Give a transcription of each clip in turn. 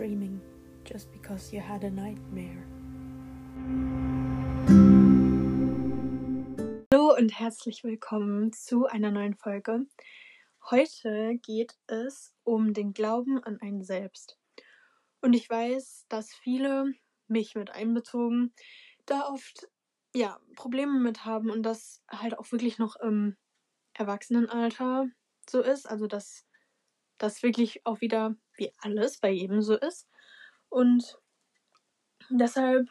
dreaming just because you had a nightmare. Hallo und herzlich willkommen zu einer neuen Folge. Heute geht es um den Glauben an einen selbst. Und ich weiß, dass viele, mich mit einbezogen, da oft ja, Probleme mit haben und das halt auch wirklich noch im Erwachsenenalter so ist. Also, dass das wirklich auch wieder wie alles bei jedem so ist. Und deshalb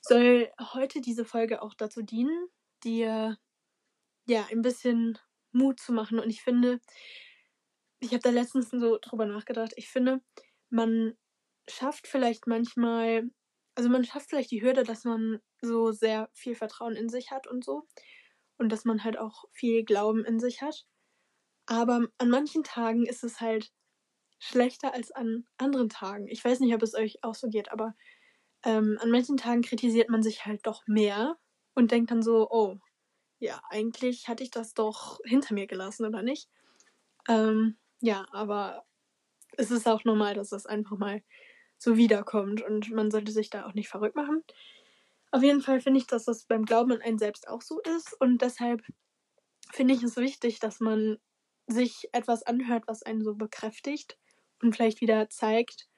soll heute diese Folge auch dazu dienen, dir ja ein bisschen Mut zu machen. Und ich finde, ich habe da letztens so drüber nachgedacht, ich finde, man schafft vielleicht manchmal, also man schafft vielleicht die Hürde, dass man so sehr viel Vertrauen in sich hat und so. Und dass man halt auch viel Glauben in sich hat. Aber an manchen Tagen ist es halt schlechter als an anderen Tagen. Ich weiß nicht, ob es euch auch so geht, aber ähm, an manchen Tagen kritisiert man sich halt doch mehr und denkt dann so, oh, ja, eigentlich hatte ich das doch hinter mir gelassen, oder nicht? Ähm, ja, aber es ist auch normal, dass das einfach mal so wiederkommt und man sollte sich da auch nicht verrückt machen. Auf jeden Fall finde ich, dass das beim Glauben an einen selbst auch so ist und deshalb finde ich es wichtig, dass man sich etwas anhört, was einen so bekräftigt und vielleicht wieder zeigt,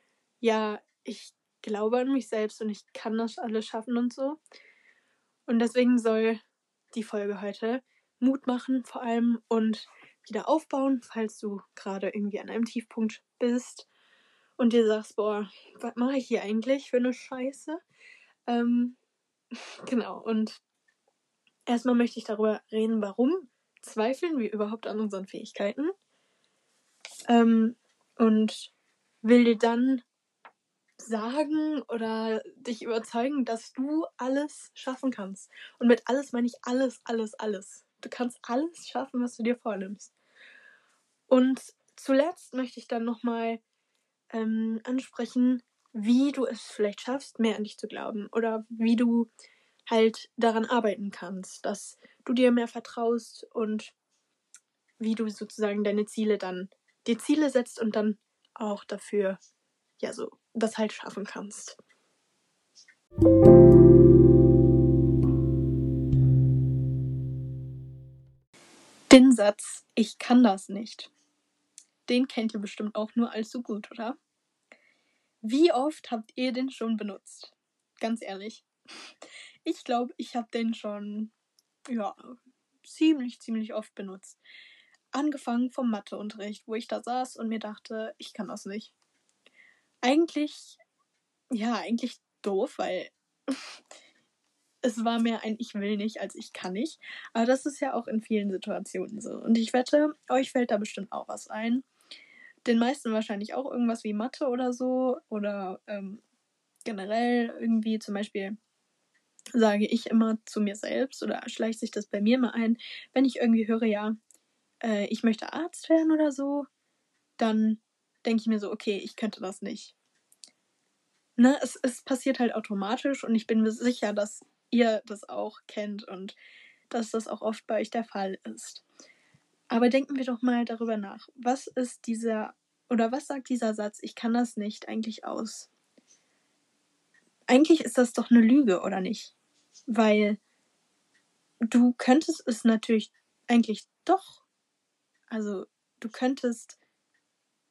ja, ich glaube an mich selbst und ich kann das alles schaffen und so. Und deswegen soll die Folge heute Mut machen vor allem und wieder aufbauen, falls du gerade irgendwie an einem Tiefpunkt bist und dir sagst, boah, was mache ich hier eigentlich für eine Scheiße? Ähm, genau, und erstmal möchte ich darüber reden, warum zweifeln wir überhaupt an unseren Fähigkeiten. Ähm, und will dir dann sagen oder dich überzeugen, dass du alles schaffen kannst. Und mit alles meine ich alles, alles, alles. Du kannst alles schaffen, was du dir vornimmst. Und zuletzt möchte ich dann nochmal ähm, ansprechen, wie du es vielleicht schaffst, mehr an dich zu glauben. Oder wie du halt daran arbeiten kannst, dass du dir mehr vertraust und wie du sozusagen deine Ziele dann, dir Ziele setzt und dann auch dafür, ja, so das halt schaffen kannst. Den Satz, ich kann das nicht, den kennt ihr bestimmt auch nur allzu gut, oder? Wie oft habt ihr den schon benutzt? Ganz ehrlich. Ich glaube, ich habe den schon, ja, ziemlich, ziemlich oft benutzt. Angefangen vom Matheunterricht, wo ich da saß und mir dachte, ich kann das nicht. Eigentlich, ja, eigentlich doof, weil es war mehr ein Ich will nicht als Ich kann nicht. Aber das ist ja auch in vielen Situationen so. Und ich wette, euch fällt da bestimmt auch was ein. Den meisten wahrscheinlich auch irgendwas wie Mathe oder so. Oder ähm, generell irgendwie zum Beispiel sage ich immer zu mir selbst oder schleicht sich das bei mir mal ein, wenn ich irgendwie höre, ja, äh, ich möchte Arzt werden oder so, dann denke ich mir so, okay, ich könnte das nicht. Ne, es, es passiert halt automatisch und ich bin mir sicher, dass ihr das auch kennt und dass das auch oft bei euch der Fall ist. Aber denken wir doch mal darüber nach. Was ist dieser oder was sagt dieser Satz, ich kann das nicht eigentlich aus? Eigentlich ist das doch eine Lüge, oder nicht? Weil du könntest es natürlich eigentlich doch. Also du könntest,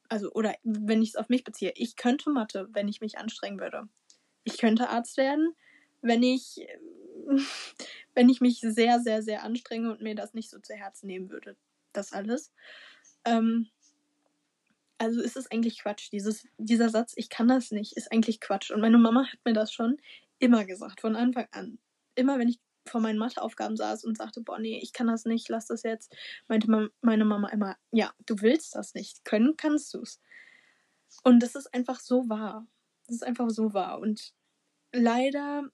also oder wenn ich es auf mich beziehe, ich könnte Mathe, wenn ich mich anstrengen würde. Ich könnte Arzt werden, wenn ich, wenn ich mich sehr, sehr, sehr anstrenge und mir das nicht so zu Herzen nehmen würde. Das alles. Ähm, also ist es eigentlich Quatsch. Dieses, dieser Satz, ich kann das nicht, ist eigentlich Quatsch. Und meine Mama hat mir das schon immer gesagt, von Anfang an. Immer wenn ich vor meinen Matheaufgaben saß und sagte, boah, nee, ich kann das nicht, lass das jetzt, meinte meine Mama immer, ja, du willst das nicht, können kannst du es. Und das ist einfach so wahr. Das ist einfach so wahr. Und leider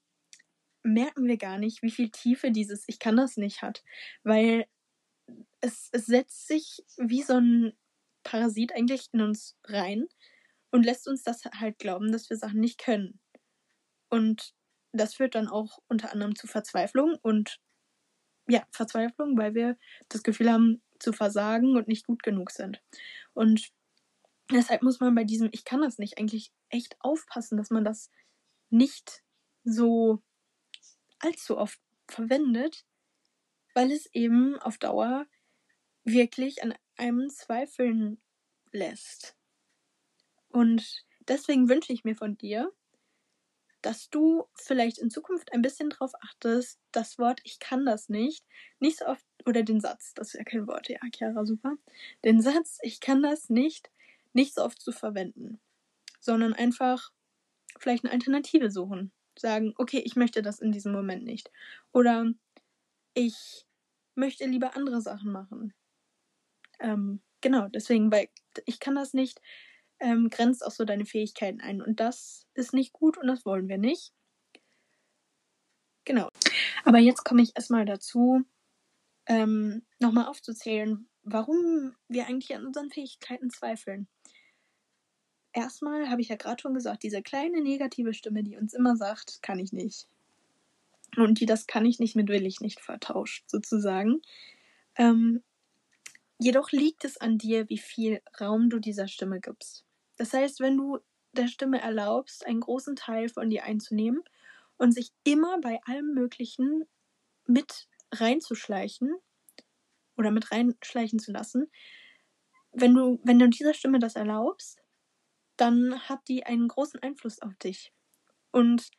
merken wir gar nicht, wie viel Tiefe dieses Ich kann das nicht hat. Weil es, es setzt sich wie so ein Parasit eigentlich in uns rein und lässt uns das halt glauben, dass wir Sachen nicht können. Und das führt dann auch unter anderem zu Verzweiflung und ja, Verzweiflung, weil wir das Gefühl haben zu versagen und nicht gut genug sind. Und deshalb muss man bei diesem Ich kann das nicht eigentlich echt aufpassen, dass man das nicht so allzu oft verwendet, weil es eben auf Dauer wirklich an einem zweifeln lässt. Und deswegen wünsche ich mir von dir, dass du vielleicht in Zukunft ein bisschen darauf achtest, das Wort ich kann das nicht, nicht so oft, oder den Satz, das ist ja kein Wort, ja, Chiara, super, den Satz ich kann das nicht, nicht so oft zu verwenden, sondern einfach vielleicht eine Alternative suchen. Sagen, okay, ich möchte das in diesem Moment nicht. Oder ich möchte lieber andere Sachen machen. Ähm, genau, deswegen, weil ich kann das nicht, ähm, grenzt auch so deine Fähigkeiten ein. Und das ist nicht gut und das wollen wir nicht. Genau. Aber jetzt komme ich erstmal dazu, ähm, nochmal aufzuzählen, warum wir eigentlich an unseren Fähigkeiten zweifeln. Erstmal habe ich ja gerade schon gesagt, diese kleine negative Stimme, die uns immer sagt, kann ich nicht. Und die das kann ich nicht mit will ich nicht vertauscht, sozusagen. Ähm, jedoch liegt es an dir, wie viel Raum du dieser Stimme gibst. Das heißt, wenn du der Stimme erlaubst, einen großen Teil von dir einzunehmen und sich immer bei allem Möglichen mit reinzuschleichen oder mit reinschleichen zu lassen, wenn du, wenn du dieser Stimme das erlaubst, dann hat die einen großen Einfluss auf dich. Und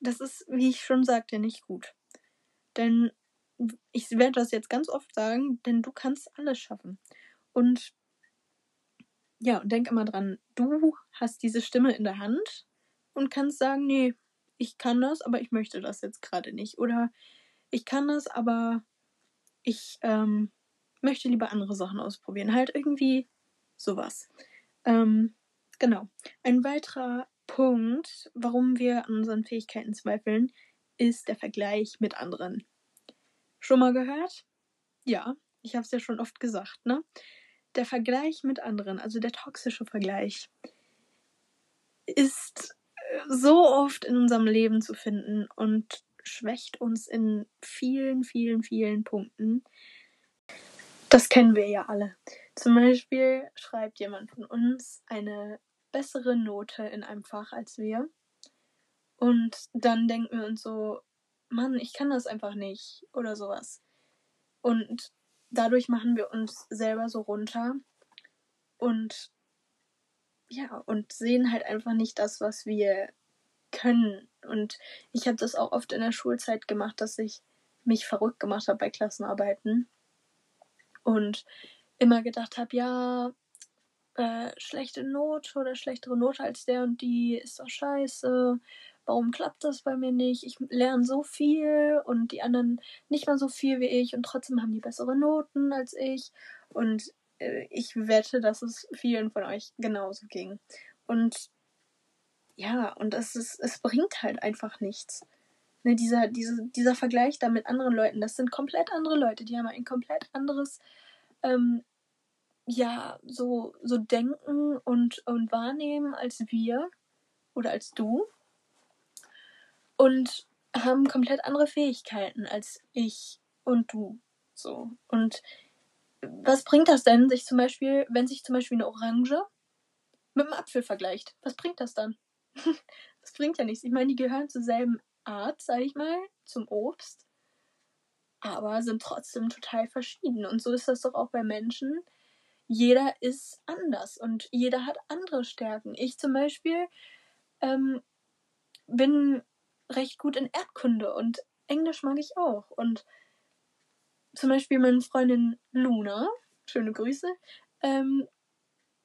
das ist, wie ich schon sagte, nicht gut. Denn ich werde das jetzt ganz oft sagen, denn du kannst alles schaffen. Und ja, und denk immer dran, du hast diese Stimme in der Hand und kannst sagen, nee, ich kann das, aber ich möchte das jetzt gerade nicht. Oder ich kann das, aber ich ähm, möchte lieber andere Sachen ausprobieren. Halt irgendwie sowas. Ähm, genau. Ein weiterer Punkt, warum wir an unseren Fähigkeiten zweifeln, ist der Vergleich mit anderen. Schon mal gehört? Ja, ich habe es ja schon oft gesagt, ne? Der Vergleich mit anderen, also der toxische Vergleich, ist äh, so oft in unserem Leben zu finden und schwächt uns in vielen, vielen, vielen Punkten. Das kennen wir ja alle. Zum Beispiel schreibt jemand von uns eine bessere Note in einem Fach als wir. Und dann denken wir uns so, Mann, ich kann das einfach nicht oder sowas. Und dadurch machen wir uns selber so runter und ja, und sehen halt einfach nicht das, was wir können. Und ich habe das auch oft in der Schulzeit gemacht, dass ich mich verrückt gemacht habe bei Klassenarbeiten und immer gedacht habe, ja, äh, schlechte Note oder schlechtere Note als der und die ist doch scheiße warum klappt das bei mir nicht? Ich lerne so viel und die anderen nicht mal so viel wie ich und trotzdem haben die bessere Noten als ich. Und äh, ich wette, dass es vielen von euch genauso ging. Und ja, und es, ist, es bringt halt einfach nichts. Ne, dieser, diese, dieser Vergleich da mit anderen Leuten, das sind komplett andere Leute, die haben ein komplett anderes, ähm, ja, so, so Denken und, und Wahrnehmen als wir oder als du und haben komplett andere Fähigkeiten als ich und du. So. Und was bringt das denn, sich zum Beispiel, wenn sich zum Beispiel eine Orange mit einem Apfel vergleicht? Was bringt das dann? das bringt ja nichts. Ich meine, die gehören zur selben Art, sag ich mal, zum Obst, aber sind trotzdem total verschieden. Und so ist das doch auch bei Menschen. Jeder ist anders und jeder hat andere Stärken. Ich zum Beispiel ähm, bin recht gut in Erdkunde und Englisch mag ich auch. Und zum Beispiel meine Freundin Luna, schöne Grüße, ähm,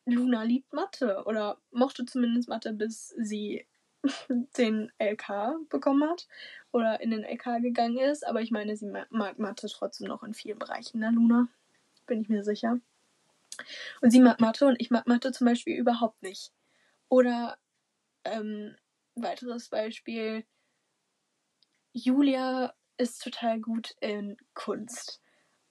Luna liebt Mathe oder mochte zumindest Mathe, bis sie den LK bekommen hat oder in den LK gegangen ist. Aber ich meine, sie mag Mathe trotzdem noch in vielen Bereichen, ne, Luna? Bin ich mir sicher. Und sie mag Mathe und ich mag Mathe zum Beispiel überhaupt nicht. Oder ähm, weiteres Beispiel, Julia ist total gut in Kunst.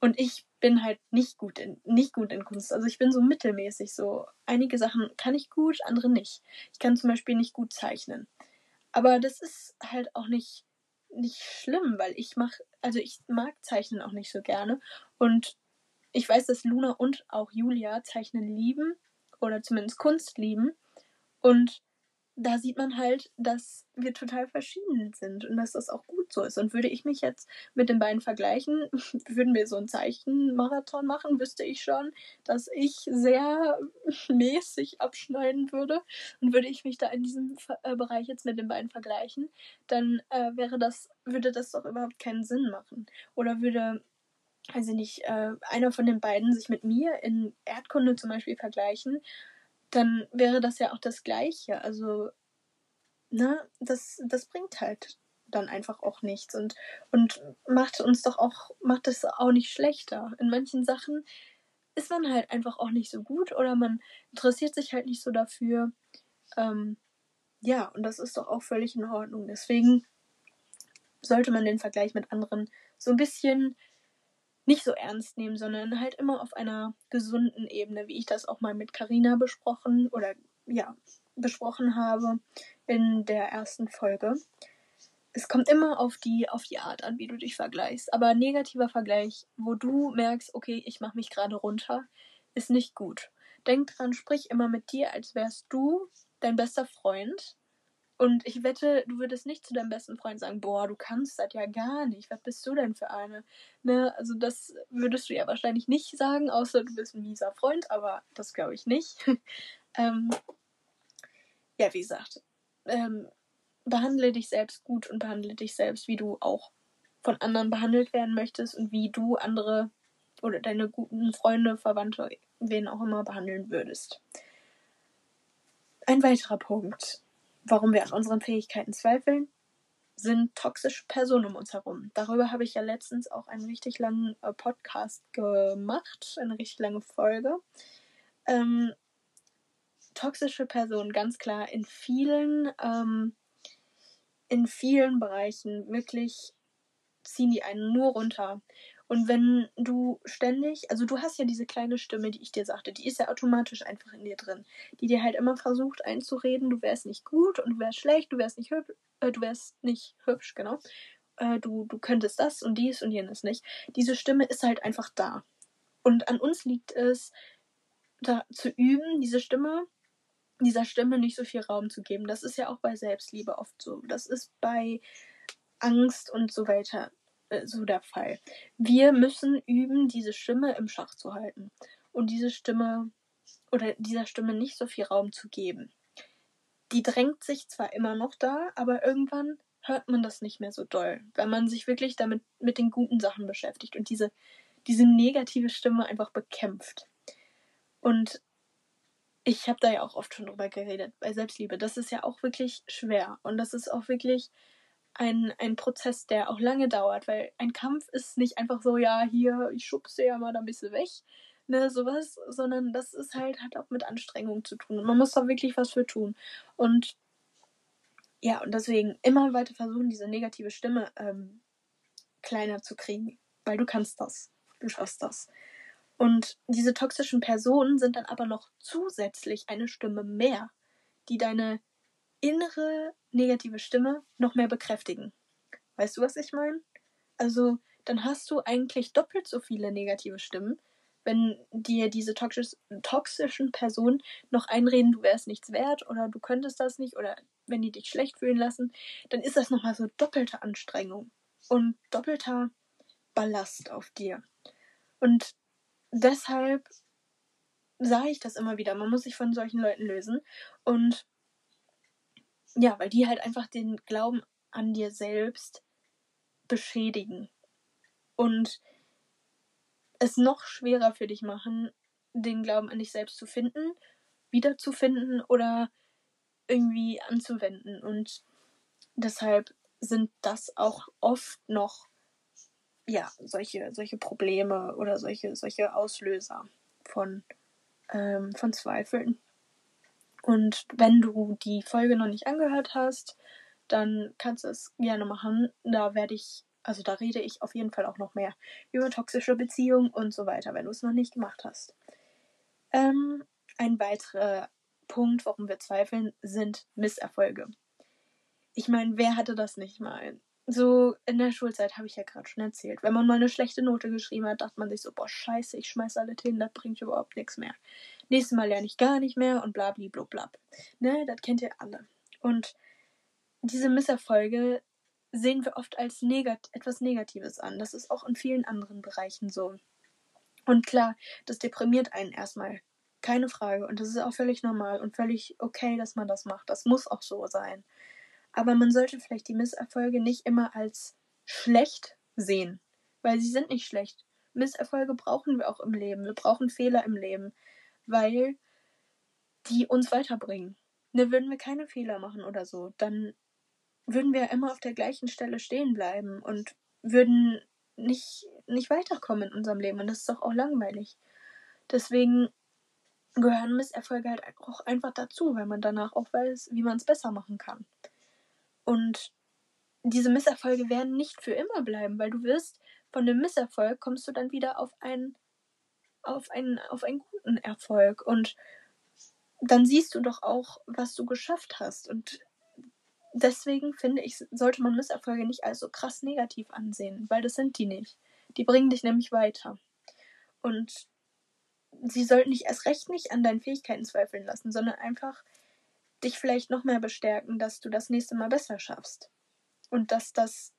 Und ich bin halt nicht gut in, nicht gut in Kunst. Also ich bin so mittelmäßig so. Einige Sachen kann ich gut, andere nicht. Ich kann zum Beispiel nicht gut zeichnen. Aber das ist halt auch nicht, nicht schlimm, weil ich mache, also ich mag Zeichnen auch nicht so gerne. Und ich weiß, dass Luna und auch Julia Zeichnen lieben oder zumindest Kunst lieben. Und da sieht man halt, dass wir total verschieden sind und dass das auch gut so ist. Und würde ich mich jetzt mit den beiden vergleichen, würden wir so einen Zeichenmarathon machen, wüsste ich schon, dass ich sehr mäßig abschneiden würde. Und würde ich mich da in diesem äh, Bereich jetzt mit den beiden vergleichen, dann äh, wäre das, würde das doch überhaupt keinen Sinn machen. Oder würde also nicht, äh, einer von den beiden sich mit mir in Erdkunde zum Beispiel vergleichen, dann wäre das ja auch das Gleiche. Also, ne, das, das bringt halt dann einfach auch nichts und, und macht uns doch auch, macht es auch nicht schlechter. In manchen Sachen ist man halt einfach auch nicht so gut oder man interessiert sich halt nicht so dafür. Ähm, ja, und das ist doch auch völlig in Ordnung. Deswegen sollte man den Vergleich mit anderen so ein bisschen nicht so ernst nehmen, sondern halt immer auf einer gesunden Ebene, wie ich das auch mal mit Karina besprochen oder ja, besprochen habe in der ersten Folge. Es kommt immer auf die, auf die Art an, wie du dich vergleichst. Aber negativer Vergleich, wo du merkst, okay, ich mache mich gerade runter, ist nicht gut. Denk dran, sprich immer mit dir, als wärst du dein bester Freund und ich wette, du würdest nicht zu deinem besten Freund sagen, boah, du kannst das ja gar nicht. Was bist du denn für eine? Ne, also das würdest du ja wahrscheinlich nicht sagen, außer du bist ein mieser Freund, aber das glaube ich nicht. ähm, ja, wie gesagt, ähm, behandle dich selbst gut und behandle dich selbst, wie du auch von anderen behandelt werden möchtest und wie du andere oder deine guten Freunde, Verwandte, wen auch immer behandeln würdest. Ein weiterer Punkt warum wir an unseren Fähigkeiten zweifeln, sind toxische Personen um uns herum. Darüber habe ich ja letztens auch einen richtig langen äh, Podcast gemacht, eine richtig lange Folge. Ähm, toxische Personen, ganz klar, in vielen, ähm, in vielen Bereichen wirklich ziehen die einen nur runter. Und wenn du ständig, also du hast ja diese kleine Stimme, die ich dir sagte, die ist ja automatisch einfach in dir drin, die dir halt immer versucht einzureden, du wärst nicht gut und du wärst schlecht, du wärst nicht hübsch, äh, du wärst nicht hübsch, genau. Äh, du, du könntest das und dies und jenes nicht. Diese Stimme ist halt einfach da. Und an uns liegt es, da zu üben, diese Stimme, dieser Stimme nicht so viel Raum zu geben. Das ist ja auch bei Selbstliebe oft so. Das ist bei Angst und so weiter so der Fall. Wir müssen üben, diese Stimme im Schach zu halten und diese Stimme oder dieser Stimme nicht so viel Raum zu geben. Die drängt sich zwar immer noch da, aber irgendwann hört man das nicht mehr so doll, wenn man sich wirklich damit mit den guten Sachen beschäftigt und diese, diese negative Stimme einfach bekämpft. Und ich habe da ja auch oft schon drüber geredet, bei Selbstliebe. Das ist ja auch wirklich schwer und das ist auch wirklich ein, ein Prozess, der auch lange dauert, weil ein Kampf ist nicht einfach so, ja, hier, ich schubse ja mal da ein bisschen weg, ne, sowas, sondern das ist halt, hat auch mit Anstrengung zu tun. Und man muss da wirklich was für tun. Und ja, und deswegen immer weiter versuchen, diese negative Stimme ähm, kleiner zu kriegen, weil du kannst das. Du schaffst das. Und diese toxischen Personen sind dann aber noch zusätzlich eine Stimme mehr, die deine innere negative Stimme noch mehr bekräftigen. Weißt du, was ich meine? Also, dann hast du eigentlich doppelt so viele negative Stimmen, wenn dir diese toxisch, toxischen Personen noch einreden, du wärst nichts wert oder du könntest das nicht oder wenn die dich schlecht fühlen lassen, dann ist das nochmal so doppelte Anstrengung und doppelter Ballast auf dir. Und deshalb sage ich das immer wieder, man muss sich von solchen Leuten lösen und ja, weil die halt einfach den Glauben an dir selbst beschädigen. Und es noch schwerer für dich machen, den Glauben an dich selbst zu finden, wiederzufinden oder irgendwie anzuwenden. Und deshalb sind das auch oft noch ja solche solche Probleme oder solche solche Auslöser von ähm, von Zweifeln. Und wenn du die Folge noch nicht angehört hast, dann kannst du es gerne machen. Da werde ich, also da rede ich auf jeden Fall auch noch mehr über toxische Beziehungen und so weiter, wenn du es noch nicht gemacht hast. Ähm, ein weiterer Punkt, warum wir zweifeln, sind Misserfolge. Ich meine, wer hatte das nicht mal? so in der Schulzeit habe ich ja gerade schon erzählt. Wenn man mal eine schlechte Note geschrieben hat, dachte man sich so, boah, scheiße, ich schmeiß alle hin, das bringt überhaupt nichts mehr. Nächstes Mal lerne ich gar nicht mehr und bla bla Ne, das kennt ihr alle. Und diese Misserfolge sehen wir oft als negat etwas Negatives an. Das ist auch in vielen anderen Bereichen so. Und klar, das deprimiert einen erstmal. Keine Frage. Und das ist auch völlig normal und völlig okay, dass man das macht. Das muss auch so sein. Aber man sollte vielleicht die Misserfolge nicht immer als schlecht sehen, weil sie sind nicht schlecht. Misserfolge brauchen wir auch im Leben. Wir brauchen Fehler im Leben, weil die uns weiterbringen. Ne, würden wir keine Fehler machen oder so, dann würden wir immer auf der gleichen Stelle stehen bleiben und würden nicht, nicht weiterkommen in unserem Leben. Und das ist doch auch langweilig. Deswegen gehören Misserfolge halt auch einfach dazu, weil man danach auch weiß, wie man es besser machen kann. Und diese Misserfolge werden nicht für immer bleiben, weil du wirst von dem Misserfolg kommst du dann wieder auf einen auf einen auf einen guten Erfolg und dann siehst du doch auch, was du geschafft hast und deswegen finde ich, sollte man Misserfolge nicht als so krass negativ ansehen, weil das sind die nicht. Die bringen dich nämlich weiter. Und sie sollten dich erst recht nicht an deinen Fähigkeiten zweifeln lassen, sondern einfach dich vielleicht noch mehr bestärken, dass du das nächste Mal besser schaffst. Und dass das,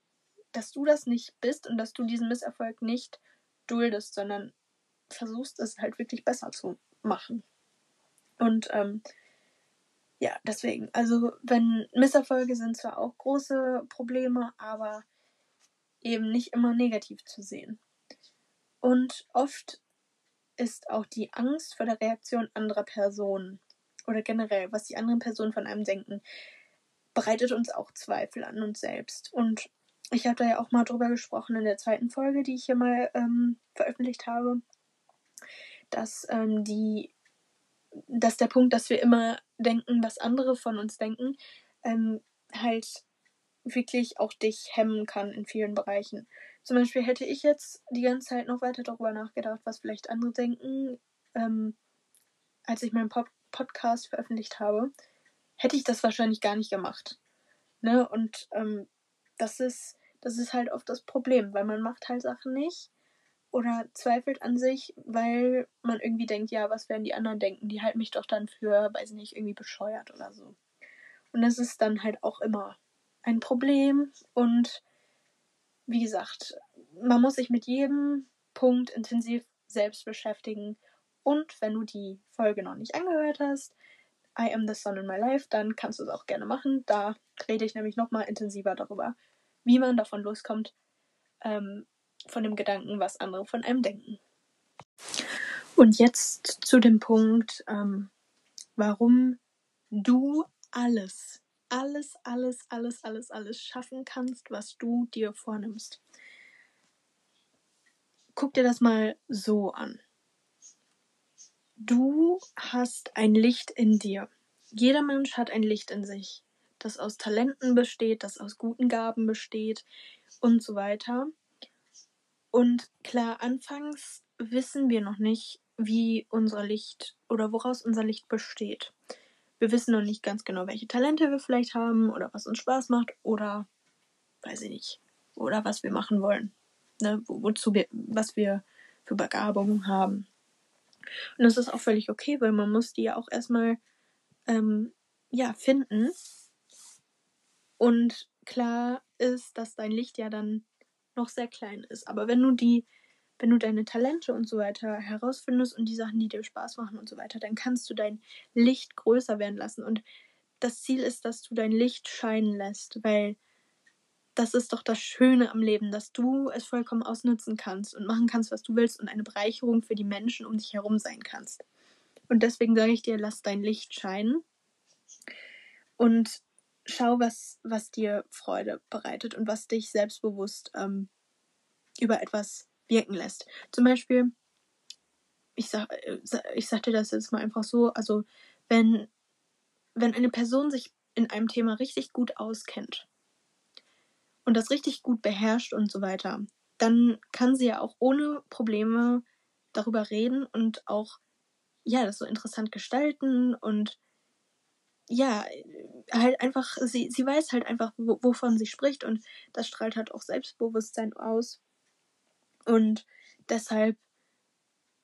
dass du das nicht bist und dass du diesen Misserfolg nicht duldest, sondern versuchst es halt wirklich besser zu machen. Und ähm, ja, deswegen. Also, wenn Misserfolge sind zwar auch große Probleme, aber eben nicht immer negativ zu sehen. Und oft ist auch die Angst vor der Reaktion anderer Personen oder generell, was die anderen Personen von einem denken, bereitet uns auch Zweifel an uns selbst. Und ich habe da ja auch mal drüber gesprochen in der zweiten Folge, die ich hier mal ähm, veröffentlicht habe, dass ähm, die dass der Punkt, dass wir immer denken, was andere von uns denken, ähm, halt wirklich auch dich hemmen kann in vielen Bereichen. Zum Beispiel hätte ich jetzt die ganze Zeit noch weiter darüber nachgedacht, was vielleicht andere denken, ähm, als ich meinen Pop Podcast veröffentlicht habe, hätte ich das wahrscheinlich gar nicht gemacht. Ne? Und ähm, das ist, das ist halt oft das Problem, weil man macht halt Sachen nicht, oder zweifelt an sich, weil man irgendwie denkt, ja, was werden die anderen denken? Die halten mich doch dann für, weiß ich nicht, irgendwie bescheuert oder so. Und das ist dann halt auch immer ein Problem und wie gesagt, man muss sich mit jedem Punkt intensiv selbst beschäftigen und wenn du die Folge noch nicht angehört hast, I am the sun in my life, dann kannst du es auch gerne machen. Da rede ich nämlich nochmal intensiver darüber, wie man davon loskommt, ähm, von dem Gedanken, was andere von einem denken. Und jetzt zu dem Punkt, ähm, warum du alles, alles, alles, alles, alles, alles schaffen kannst, was du dir vornimmst. Guck dir das mal so an. Du hast ein Licht in dir. Jeder Mensch hat ein Licht in sich, das aus Talenten besteht, das aus guten Gaben besteht und so weiter. Und klar, anfangs wissen wir noch nicht, wie unser Licht oder woraus unser Licht besteht. Wir wissen noch nicht ganz genau, welche Talente wir vielleicht haben oder was uns Spaß macht oder weiß ich nicht. Oder was wir machen wollen. Ne, wo, wozu wir, was wir für Begabungen haben. Und das ist auch völlig okay, weil man muss die ja auch erstmal ähm, ja, finden. Und klar ist, dass dein Licht ja dann noch sehr klein ist. Aber wenn du die, wenn du deine Talente und so weiter herausfindest und die Sachen, die dir Spaß machen und so weiter, dann kannst du dein Licht größer werden lassen. Und das Ziel ist, dass du dein Licht scheinen lässt, weil das ist doch das Schöne am Leben, dass du es vollkommen ausnutzen kannst und machen kannst, was du willst und eine Bereicherung für die Menschen um dich herum sein kannst. Und deswegen sage ich dir, lass dein Licht scheinen. Und schau, was, was dir Freude bereitet und was dich selbstbewusst ähm, über etwas wirken lässt. Zum Beispiel, ich sag, äh, ich sag dir das jetzt mal einfach so, also wenn, wenn eine Person sich in einem Thema richtig gut auskennt und das richtig gut beherrscht und so weiter, dann kann sie ja auch ohne Probleme darüber reden und auch ja, das so interessant gestalten und ja, halt einfach, sie, sie weiß halt einfach, wovon sie spricht und das strahlt halt auch Selbstbewusstsein aus. Und deshalb,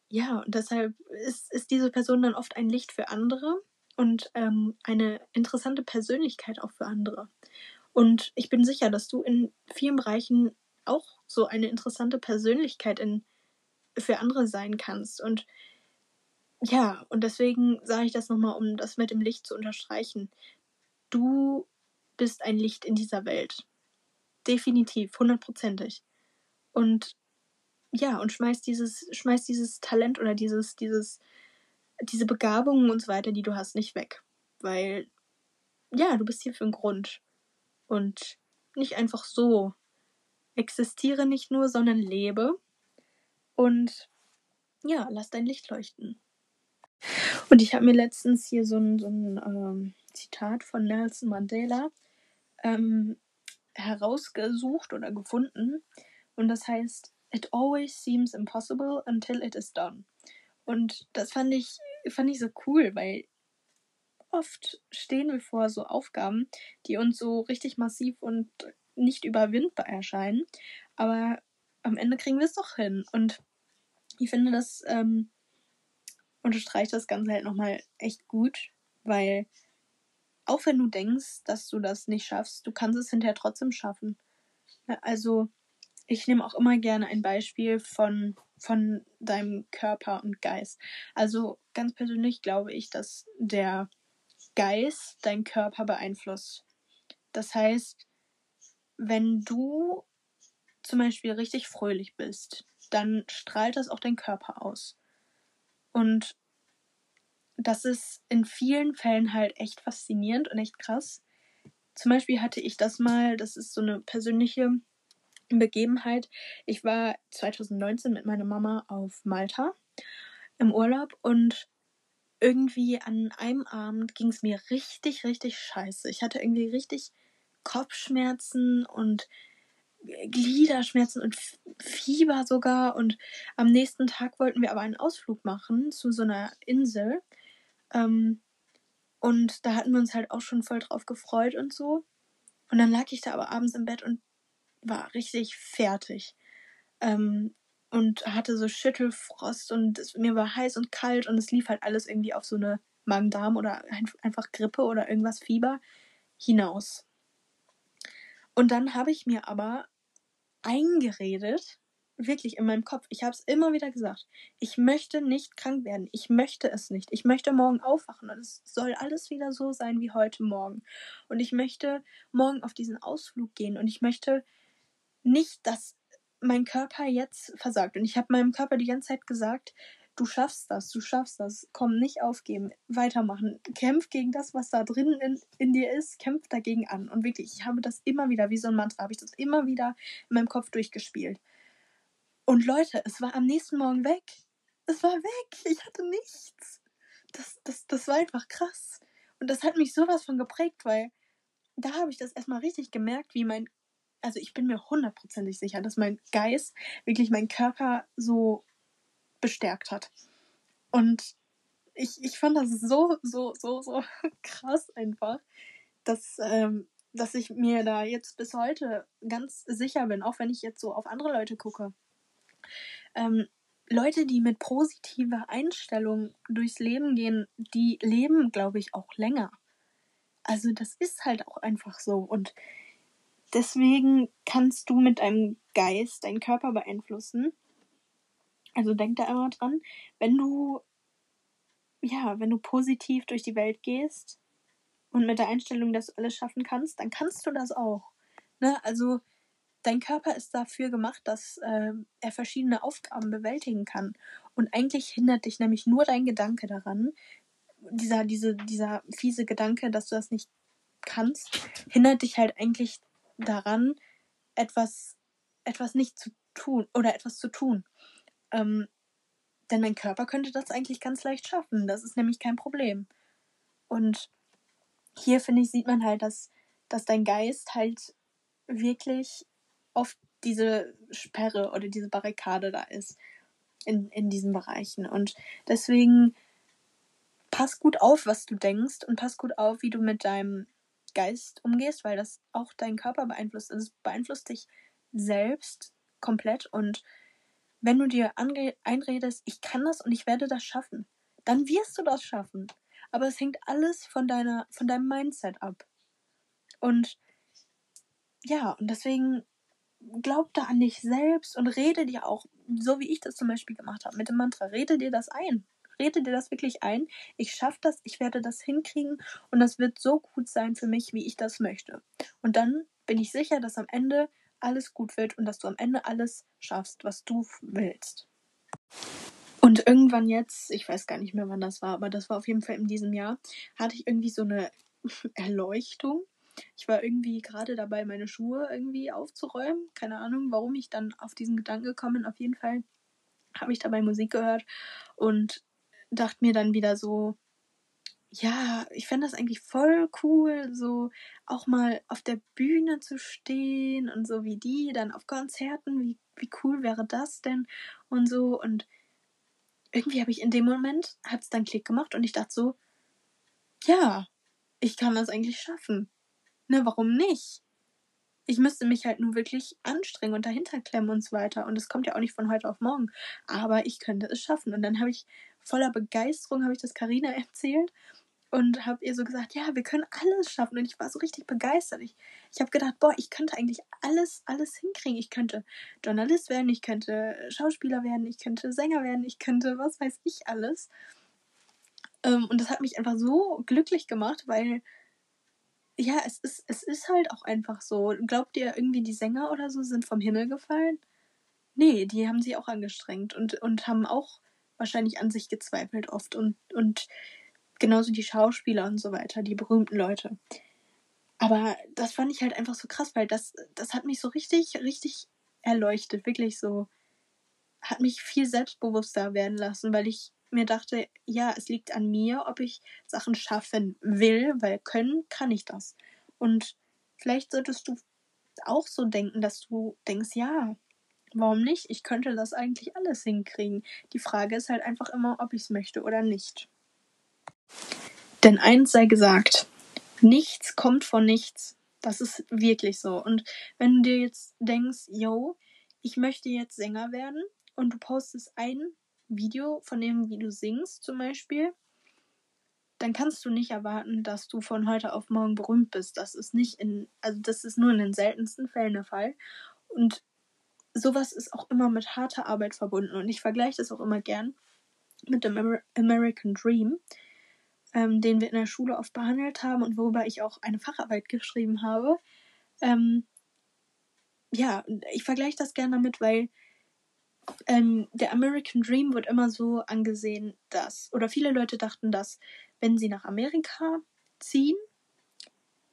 ja, und deshalb ist, ist diese Person dann oft ein Licht für andere und ähm, eine interessante Persönlichkeit auch für andere. Und ich bin sicher, dass du in vielen Bereichen auch so eine interessante Persönlichkeit in, für andere sein kannst. Und ja, und deswegen sage ich das nochmal, um das mit dem Licht zu unterstreichen. Du bist ein Licht in dieser Welt. Definitiv, hundertprozentig. Und ja, und schmeißt dieses, schmeißt dieses Talent oder dieses, dieses, diese Begabungen und so weiter, die du hast, nicht weg. Weil, ja, du bist hier für einen Grund. Und nicht einfach so. Existiere nicht nur, sondern lebe. Und ja, lass dein Licht leuchten. Und ich habe mir letztens hier so ein, so ein ähm, Zitat von Nelson Mandela ähm, herausgesucht oder gefunden. Und das heißt, It always seems impossible until it is done. Und das fand ich, fand ich so cool, weil oft stehen wir vor so Aufgaben, die uns so richtig massiv und nicht überwindbar erscheinen. Aber am Ende kriegen wir es doch hin. Und ich finde, das ähm, unterstreicht das Ganze halt nochmal echt gut, weil auch wenn du denkst, dass du das nicht schaffst, du kannst es hinterher trotzdem schaffen. Also ich nehme auch immer gerne ein Beispiel von, von deinem Körper und Geist. Also ganz persönlich glaube ich, dass der Geist deinen Körper beeinflusst. Das heißt, wenn du zum Beispiel richtig fröhlich bist, dann strahlt das auch dein Körper aus. Und das ist in vielen Fällen halt echt faszinierend und echt krass. Zum Beispiel hatte ich das mal, das ist so eine persönliche Begebenheit. Ich war 2019 mit meiner Mama auf Malta im Urlaub und irgendwie an einem Abend ging es mir richtig, richtig scheiße. Ich hatte irgendwie richtig Kopfschmerzen und Gliederschmerzen und Fieber sogar. Und am nächsten Tag wollten wir aber einen Ausflug machen zu so einer Insel. Ähm, und da hatten wir uns halt auch schon voll drauf gefreut und so. Und dann lag ich da aber abends im Bett und war richtig fertig. Ähm, und hatte so Schüttelfrost und es, mir war heiß und kalt und es lief halt alles irgendwie auf so eine Magen-Darm oder einfach Grippe oder irgendwas Fieber hinaus. Und dann habe ich mir aber eingeredet, wirklich in meinem Kopf, ich habe es immer wieder gesagt, ich möchte nicht krank werden, ich möchte es nicht, ich möchte morgen aufwachen und es soll alles wieder so sein wie heute Morgen. Und ich möchte morgen auf diesen Ausflug gehen und ich möchte nicht, dass mein Körper jetzt versagt. Und ich habe meinem Körper die ganze Zeit gesagt, du schaffst das, du schaffst das, komm, nicht aufgeben, weitermachen, kämpf gegen das, was da drin in, in dir ist, kämpf dagegen an. Und wirklich, ich habe das immer wieder, wie so ein Mantra, habe ich das immer wieder in meinem Kopf durchgespielt. Und Leute, es war am nächsten Morgen weg. Es war weg. Ich hatte nichts. Das, das, das war einfach krass. Und das hat mich sowas von geprägt, weil da habe ich das erstmal richtig gemerkt, wie mein, also ich bin mir hundertprozentig sicher, dass mein Geist wirklich meinen Körper so bestärkt hat. Und ich, ich fand das so, so, so, so krass einfach, dass, ähm, dass ich mir da jetzt bis heute ganz sicher bin, auch wenn ich jetzt so auf andere Leute gucke. Ähm, Leute, die mit positiver Einstellung durchs Leben gehen, die leben, glaube ich, auch länger. Also das ist halt auch einfach so. Und deswegen kannst du mit deinem Geist deinen Körper beeinflussen. Also denk da immer dran, wenn du, ja, wenn du positiv durch die Welt gehst und mit der Einstellung, dass du alles schaffen kannst, dann kannst du das auch. Ne? Also dein Körper ist dafür gemacht, dass äh, er verschiedene Aufgaben bewältigen kann. Und eigentlich hindert dich nämlich nur dein Gedanke daran, dieser, diese, dieser fiese Gedanke, dass du das nicht kannst, hindert dich halt eigentlich daran, etwas, etwas nicht zu tun oder etwas zu tun. Ähm, denn dein Körper könnte das eigentlich ganz leicht schaffen. Das ist nämlich kein Problem. Und hier, finde ich, sieht man halt, dass, dass dein Geist halt wirklich oft diese Sperre oder diese Barrikade da ist in, in diesen Bereichen. Und deswegen pass gut auf, was du denkst und pass gut auf, wie du mit deinem Geist umgehst, weil das auch deinen Körper beeinflusst. Also es beeinflusst dich selbst komplett und wenn du dir einredest, ich kann das und ich werde das schaffen, dann wirst du das schaffen. Aber es hängt alles von deiner, von deinem Mindset ab. Und ja, und deswegen glaub da an dich selbst und rede dir auch, so wie ich das zum Beispiel gemacht habe mit dem Mantra, rede dir das ein. Rede dir das wirklich ein. Ich schaffe das, ich werde das hinkriegen und das wird so gut sein für mich, wie ich das möchte. Und dann bin ich sicher, dass am Ende alles gut wird und dass du am Ende alles schaffst, was du willst. Und irgendwann jetzt, ich weiß gar nicht mehr, wann das war, aber das war auf jeden Fall in diesem Jahr, hatte ich irgendwie so eine Erleuchtung. Ich war irgendwie gerade dabei, meine Schuhe irgendwie aufzuräumen. Keine Ahnung, warum ich dann auf diesen Gedanken gekommen bin. Auf jeden Fall habe ich dabei Musik gehört und dachte mir dann wieder so, ja, ich fände das eigentlich voll cool, so auch mal auf der Bühne zu stehen und so wie die, dann auf Konzerten, wie, wie cool wäre das denn und so. Und irgendwie habe ich in dem Moment, hat es dann Klick gemacht und ich dachte so, ja, ich kann das eigentlich schaffen. Ne, warum nicht? Ich müsste mich halt nur wirklich anstrengen und dahinter klemmen und so weiter. Und es kommt ja auch nicht von heute auf morgen. Aber ich könnte es schaffen. Und dann habe ich voller Begeisterung, habe ich das Karina erzählt und habe ihr so gesagt, ja, wir können alles schaffen. Und ich war so richtig begeistert. Ich, ich habe gedacht, boah, ich könnte eigentlich alles, alles hinkriegen. Ich könnte Journalist werden, ich könnte Schauspieler werden, ich könnte Sänger werden, ich könnte was weiß ich alles. Ähm, und das hat mich einfach so glücklich gemacht, weil ja, es ist, es ist halt auch einfach so. Glaubt ihr irgendwie, die Sänger oder so sind vom Himmel gefallen? Nee, die haben sich auch angestrengt und, und haben auch wahrscheinlich an sich gezweifelt oft und, und genauso die Schauspieler und so weiter, die berühmten Leute. Aber das fand ich halt einfach so krass, weil das, das hat mich so richtig, richtig erleuchtet, wirklich so, hat mich viel selbstbewusster werden lassen, weil ich mir dachte, ja, es liegt an mir, ob ich Sachen schaffen will, weil können kann ich das. Und vielleicht solltest du auch so denken, dass du denkst, ja, warum nicht? Ich könnte das eigentlich alles hinkriegen. Die Frage ist halt einfach immer, ob ich es möchte oder nicht. Denn eins sei gesagt, nichts kommt von nichts. Das ist wirklich so. Und wenn du dir jetzt denkst, yo, ich möchte jetzt Sänger werden und du postest ein Video von dem, wie du singst zum Beispiel, dann kannst du nicht erwarten, dass du von heute auf morgen berühmt bist. Das ist nicht in, also das ist nur in den seltensten Fällen der Fall. Und sowas ist auch immer mit harter Arbeit verbunden. Und ich vergleiche das auch immer gern mit dem Amer American Dream ähm, den wir in der Schule oft behandelt haben und worüber ich auch eine Facharbeit geschrieben habe. Ähm, ja, ich vergleiche das gerne damit, weil ähm, der American Dream wird immer so angesehen, dass, oder viele Leute dachten, dass, wenn sie nach Amerika ziehen,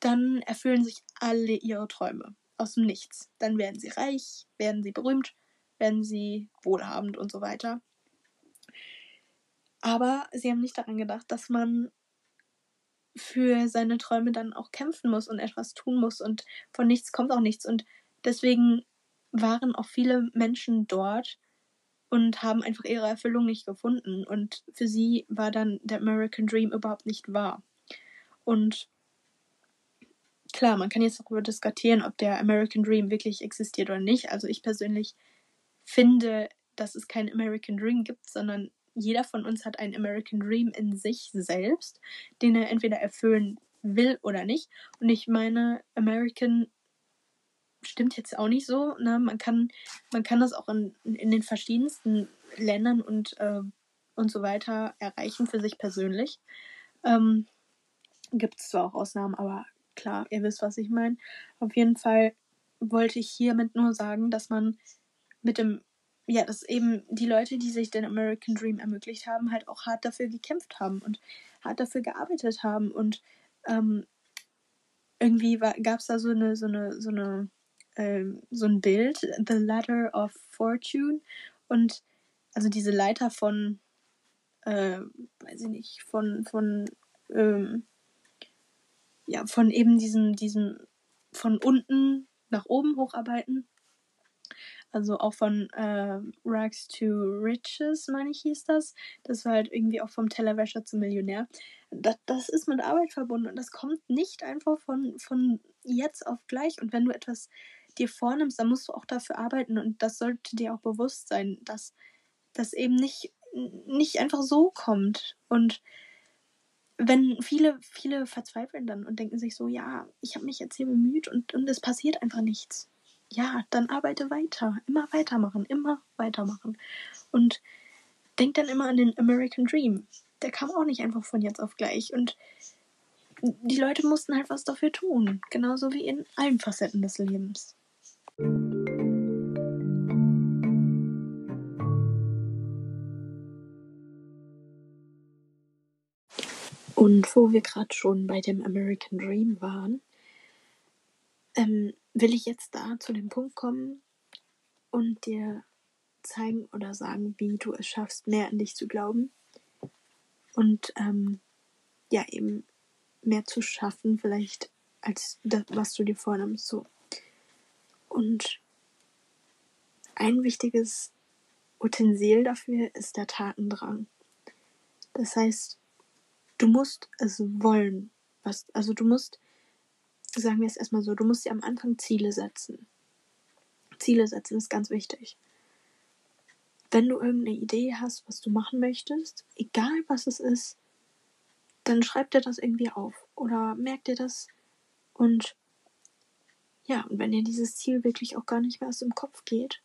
dann erfüllen sich alle ihre Träume aus dem Nichts. Dann werden sie reich, werden sie berühmt, werden sie wohlhabend und so weiter. Aber sie haben nicht daran gedacht, dass man für seine Träume dann auch kämpfen muss und etwas tun muss und von nichts kommt auch nichts. Und deswegen waren auch viele Menschen dort und haben einfach ihre Erfüllung nicht gefunden. Und für sie war dann der American Dream überhaupt nicht wahr. Und klar, man kann jetzt darüber diskutieren, ob der American Dream wirklich existiert oder nicht. Also ich persönlich finde, dass es keinen American Dream gibt, sondern jeder von uns hat einen American Dream in sich selbst, den er entweder erfüllen will oder nicht. Und ich meine, American stimmt jetzt auch nicht so. Ne? Man, kann, man kann das auch in, in den verschiedensten Ländern und, äh, und so weiter erreichen für sich persönlich. Ähm, Gibt es zwar auch Ausnahmen, aber klar, ihr wisst, was ich meine. Auf jeden Fall wollte ich hiermit nur sagen, dass man mit dem ja, dass eben die Leute, die sich den American Dream ermöglicht haben, halt auch hart dafür gekämpft haben und hart dafür gearbeitet haben. Und ähm, irgendwie gab es da so eine, so eine, so eine, ähm, so ein Bild, The Ladder of Fortune. Und also diese Leiter von, äh, weiß ich nicht, von, von, ähm, ja, von eben diesem, diesem, von unten nach oben hocharbeiten Also auch von äh, Rags to Riches, meine ich, hieß das. Das war halt irgendwie auch vom Tellerwäscher zum Millionär. Das, das ist mit Arbeit verbunden und das kommt nicht einfach von, von jetzt auf gleich. Und wenn du etwas dir vornimmst, dann musst du auch dafür arbeiten und das sollte dir auch bewusst sein, dass das eben nicht, nicht einfach so kommt. Und wenn viele, viele verzweifeln dann und denken sich so, ja, ich habe mich jetzt hier bemüht und, und es passiert einfach nichts. Ja, dann arbeite weiter, immer weitermachen, immer weitermachen. Und denk dann immer an den American Dream. Der kam auch nicht einfach von jetzt auf gleich. Und die Leute mussten halt was dafür tun. Genauso wie in allen Facetten des Lebens. Und wo wir gerade schon bei dem American Dream waren, ähm, will ich jetzt da zu dem Punkt kommen und dir zeigen oder sagen, wie du es schaffst, mehr an dich zu glauben und ähm, ja eben mehr zu schaffen, vielleicht als das, was du dir vornimmst. So. Und ein wichtiges Utensil dafür ist der Tatendrang. Das heißt, du musst es wollen. Was, also du musst, sagen wir es erstmal so, du musst dir am Anfang Ziele setzen. Ziele setzen ist ganz wichtig. Wenn du irgendeine Idee hast, was du machen möchtest, egal was es ist, dann schreib dir das irgendwie auf oder merk dir das und ja, und wenn dir dieses Ziel wirklich auch gar nicht mehr aus dem Kopf geht,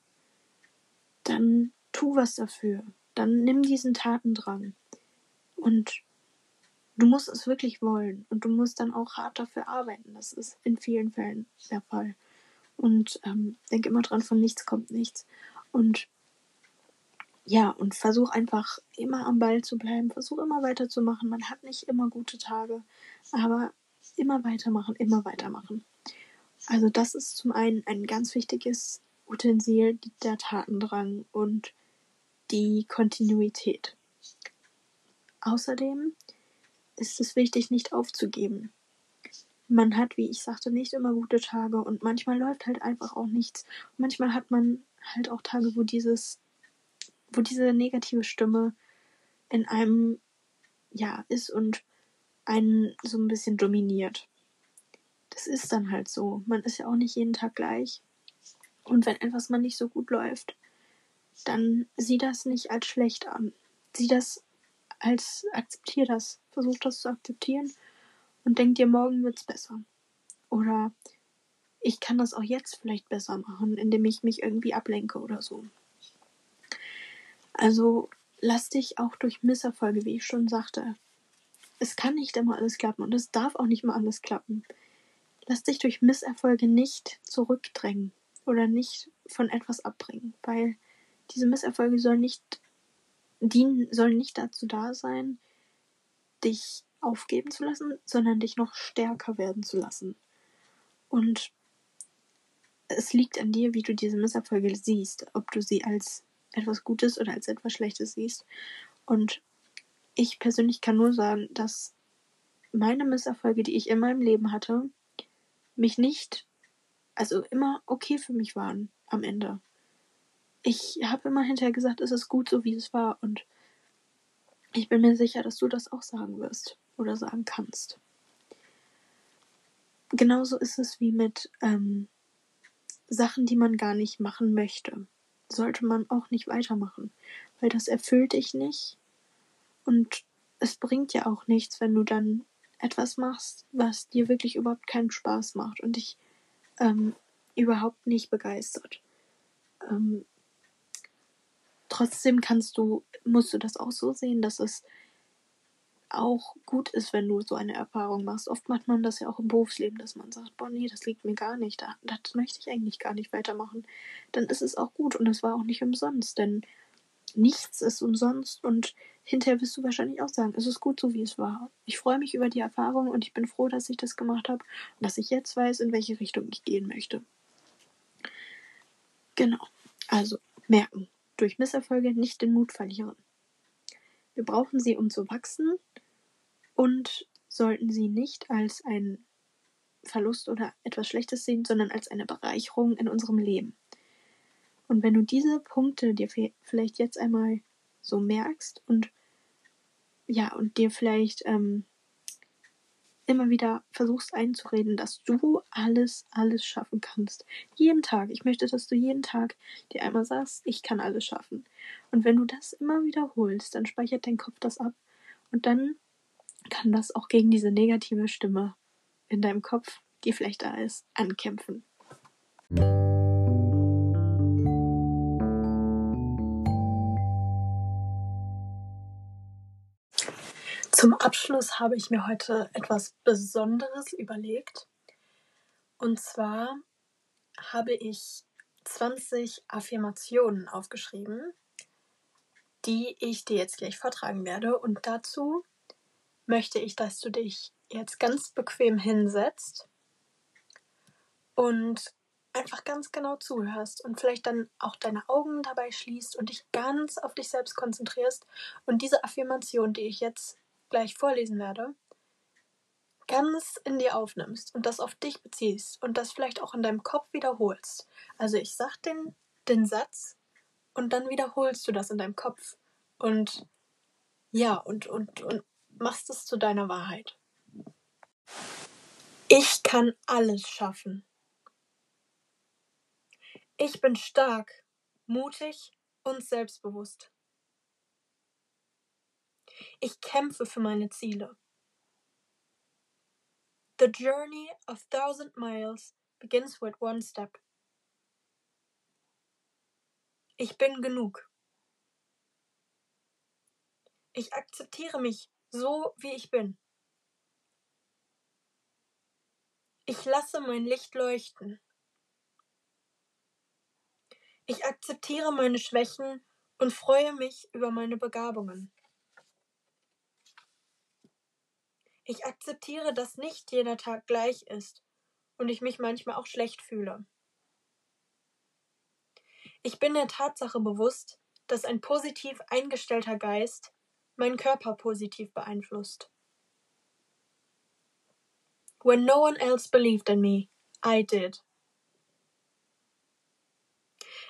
dann tu was dafür. Dann nimm diesen Tatendrang und du musst es wirklich wollen und du musst dann auch hart dafür arbeiten. Das ist in vielen Fällen der Fall. Und ähm, denk immer dran, von nichts kommt nichts. Und ja, und versuch einfach immer am Ball zu bleiben, versuch immer weiterzumachen. Man hat nicht immer gute Tage, aber immer weitermachen, immer weitermachen. Also das ist zum einen ein ganz wichtiges Utensil, der Tatendrang und die Kontinuität. Außerdem ist es wichtig, nicht aufzugeben. Man hat, wie ich sagte, nicht immer gute Tage und manchmal läuft halt einfach auch nichts. Manchmal hat man halt auch Tage, wo dieses, wo diese negative Stimme in einem, ja, ist und einen so ein bisschen dominiert. Das ist dann halt so. Man ist ja auch nicht jeden Tag gleich. Und wenn etwas mal nicht so gut läuft, dann sieh das nicht als schlecht an. Sieh das als akzeptier das. Versuch das zu akzeptieren und denk dir, morgen wird's besser. Oder ich kann das auch jetzt vielleicht besser machen, indem ich mich irgendwie ablenke oder so. Also lass dich auch durch Misserfolge, wie ich schon sagte. Es kann nicht immer alles klappen und es darf auch nicht immer alles klappen. Lass dich durch Misserfolge nicht zurückdrängen oder nicht von etwas abbringen, weil diese Misserfolge sollen nicht dienen, sollen nicht dazu da sein, dich aufgeben zu lassen, sondern dich noch stärker werden zu lassen. Und es liegt an dir, wie du diese Misserfolge siehst, ob du sie als etwas Gutes oder als etwas Schlechtes siehst. Und ich persönlich kann nur sagen, dass meine Misserfolge, die ich in meinem Leben hatte, mich nicht, also immer okay für mich waren am Ende ich habe immer hinterher gesagt, es ist gut so, wie es war. Und ich bin mir sicher, dass du das auch sagen wirst oder sagen kannst. Genauso ist es wie mit ähm, Sachen, die man gar nicht machen möchte. Sollte man auch nicht weitermachen, weil das erfüllt dich nicht. Und es bringt ja auch nichts, wenn du dann etwas machst, was dir wirklich überhaupt keinen Spaß macht und dich ähm, überhaupt nicht begeistert. Ähm, trotzdem kannst du, musst du das auch so sehen, dass es auch gut ist, wenn du so eine Erfahrung machst. Oft macht man das ja auch im Berufsleben, dass man sagt, boah, nee, das liegt mir gar nicht, das möchte ich eigentlich gar nicht weitermachen. Dann ist es auch gut und es war auch nicht umsonst, denn nichts ist umsonst und hinterher wirst du wahrscheinlich auch sagen, es ist gut so, wie es war. Ich freue mich über die Erfahrung und ich bin froh, dass ich das gemacht habe und dass ich jetzt weiß, in welche Richtung ich gehen möchte. Genau. Also merken durch Misserfolge nicht den Mut verlieren. Wir brauchen sie, um zu wachsen und sollten sie nicht als ein Verlust oder etwas Schlechtes sehen, sondern als eine Bereicherung in unserem Leben. Und wenn du diese Punkte dir vielleicht jetzt einmal so merkst und ja, und dir vielleicht ähm, immer wieder versuchst einzureden, dass du alles, alles schaffen kannst. Jeden Tag. Ich möchte, dass du jeden Tag dir einmal sagst, ich kann alles schaffen. Und wenn du das immer wiederholst, dann speichert dein Kopf das ab und dann kann das auch gegen diese negative Stimme in deinem Kopf, die vielleicht da ist, ankämpfen. Zum Abschluss habe ich mir heute etwas Besonderes überlegt. Und zwar habe ich 20 Affirmationen aufgeschrieben, die ich dir jetzt gleich vortragen werde. Und dazu möchte ich, dass du dich jetzt ganz bequem hinsetzt und einfach ganz genau zuhörst und vielleicht dann auch deine Augen dabei schließt und dich ganz auf dich selbst konzentrierst und diese Affirmation, die ich jetzt gleich vorlesen werde, ganz in dir aufnimmst und das auf dich beziehst und das vielleicht auch in deinem Kopf wiederholst. Also ich sag den, den Satz und dann wiederholst du das in deinem Kopf und ja, und, und, und machst es zu deiner Wahrheit. Ich kann alles schaffen. Ich bin stark, mutig und selbstbewusst. Ich kämpfe für meine Ziele. The journey of thousand miles begins with one step. Ich bin genug. Ich akzeptiere mich so, wie ich bin. Ich lasse mein Licht leuchten. Ich akzeptiere meine Schwächen und freue mich über meine Begabungen. Ich akzeptiere, dass nicht jeder Tag gleich ist und ich mich manchmal auch schlecht fühle. Ich bin der Tatsache bewusst, dass ein positiv eingestellter Geist meinen Körper positiv beeinflusst. When no one else believed in me, I did.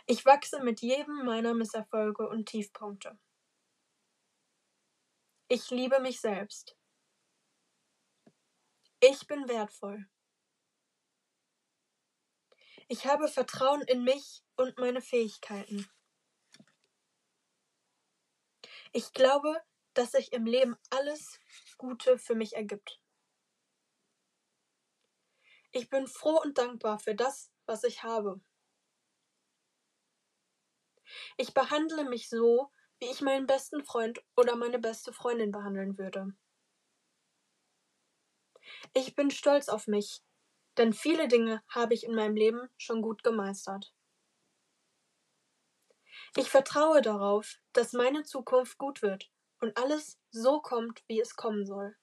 Ich wachse mit jedem meiner Misserfolge und Tiefpunkte. Ich liebe mich selbst. Ich bin wertvoll. Ich habe Vertrauen in mich und meine Fähigkeiten. Ich glaube, dass sich im Leben alles Gute für mich ergibt. Ich bin froh und dankbar für das, was ich habe. Ich behandle mich so, wie ich meinen besten Freund oder meine beste Freundin behandeln würde. Ich bin stolz auf mich, denn viele Dinge habe ich in meinem Leben schon gut gemeistert. Ich vertraue darauf, dass meine Zukunft gut wird und alles so kommt, wie es kommen soll.